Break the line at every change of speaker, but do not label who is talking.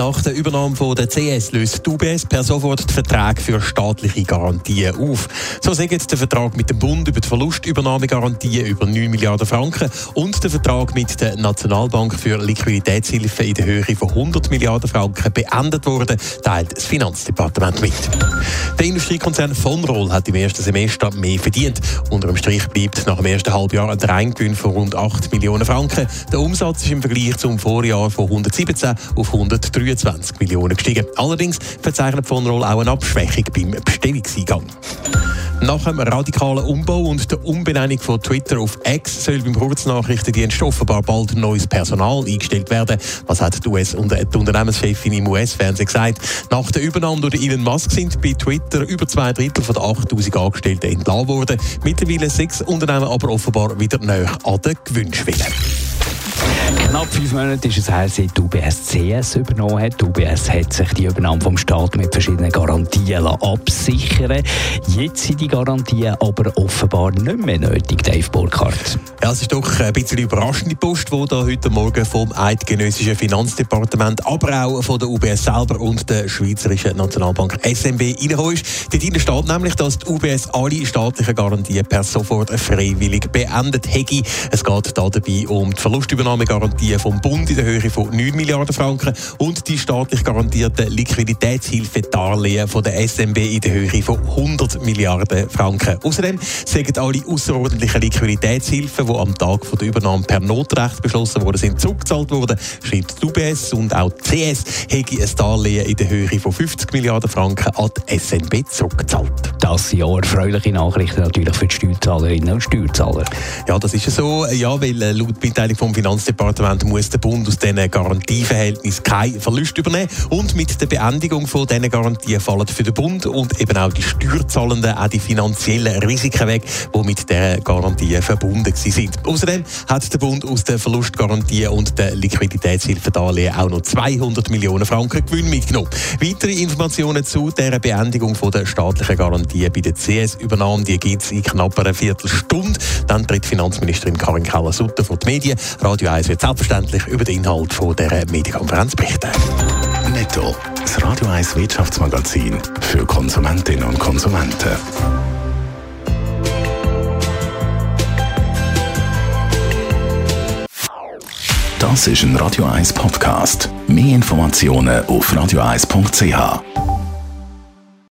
Nach der Übernahme von der CS löst die UBS per sofort die Verträge für staatliche Garantien auf. So sagt der Vertrag mit dem Bund über die Verlustübernahmegarantien über 9 Milliarden Franken und der Vertrag mit der Nationalbank für Liquiditätshilfe in der Höhe von 100 Milliarden Franken beendet worden, teilt das Finanzdepartement mit. Der Industriekonzern von Roll hat im ersten Semester mehr verdient. Unter dem Strich bleibt nach dem ersten Halbjahr ein Reingewinn von rund 8 Millionen Franken. Der Umsatz ist im Vergleich zum Vorjahr von 117 auf 103 23 Millionen gestiegen. Allerdings verzeichnet von Roll auch eine Abschwächung beim Bestellungseingang. Nach dem radikalen Umbau und der Umbenennung von Twitter auf X soll beim Kurznachrichtendienst offenbar bald neues Personal eingestellt werden. Was hat die, US und die Unternehmenschefin im US-Fernsehen gesagt? Nach der Übernahme durch Elon Musk sind bei Twitter über zwei Drittel von den 8000 Angestellten entlassen worden. Mittlerweile sechs Unternehmen aber offenbar wieder näher an den Gewünsschwelle.
Knapp fünf Monate ist es her, seit die UBS CS übernommen hat. Die UBS hat sich die Übernahme vom Staat mit verschiedenen Garantien absichern Jetzt sind die Garantien aber offenbar nicht mehr nötig, Dave Burkhardt.
Ja, es ist doch ein bisschen überraschende Post, die da heute Morgen vom Eidgenössischen Finanzdepartement, aber auch von der UBS selber und der Schweizerischen Nationalbank SMB reingekommen ist. Dort steht nämlich, dass die UBS alle staatlichen Garantien per sofort freiwillig beendet hätte. Es geht da dabei um die Verlustübernahmegarantie vom Bund in der Höhe von 9 Milliarden Franken und die staatlich garantierten Liquiditätshilfedarlehen von der SMB in der Höhe von 100 Milliarden Franken. Außerdem sagen alle außerordentlichen Liquiditätshilfen, die am Tag der Übernahme per Notrecht beschlossen worden sind, zurückgezahlt worden, schreibt die UBS und auch die CS hätte ein Darlehen in der Höhe von 50 Milliarden Franken an die SNB zurückgezahlt.
Das sind ja erfreuliche Nachrichten natürlich für die Steuerzahlerinnen und Steuerzahler.
Ja, das ist ja so, ja, weil äh, laut Mitteilung vom Finanzdepartement muss der Bund aus diesen Garantieverhältnissen keinen Verlust übernehmen und mit der Beendigung von diesen Garantien fallen für den Bund und eben auch die Steuerzahlenden auch die finanziellen Risiken weg, die mit der Garantien verbunden sind. Außerdem hat der Bund aus der Verlustgarantie und der Liquiditätshilfedarlehen auch noch 200 Millionen Franken Gewinn mitgenommen. Weitere Informationen zu der Beendigung von der staatlichen Garantie bei der CS-Übernahme gibt es in knapp einer Viertelstunde. Dann tritt Finanzministerin Karin Keller-Sutter vor die Medien. Radio 1 wird selbstverständlich über den Inhalt von dieser Medienkonferenz berichten.
Netto, das Radio 1 Wirtschaftsmagazin für Konsumentinnen und Konsumenten. Das ist ein Radio 1 Podcast. Mehr Informationen auf radio1.ch.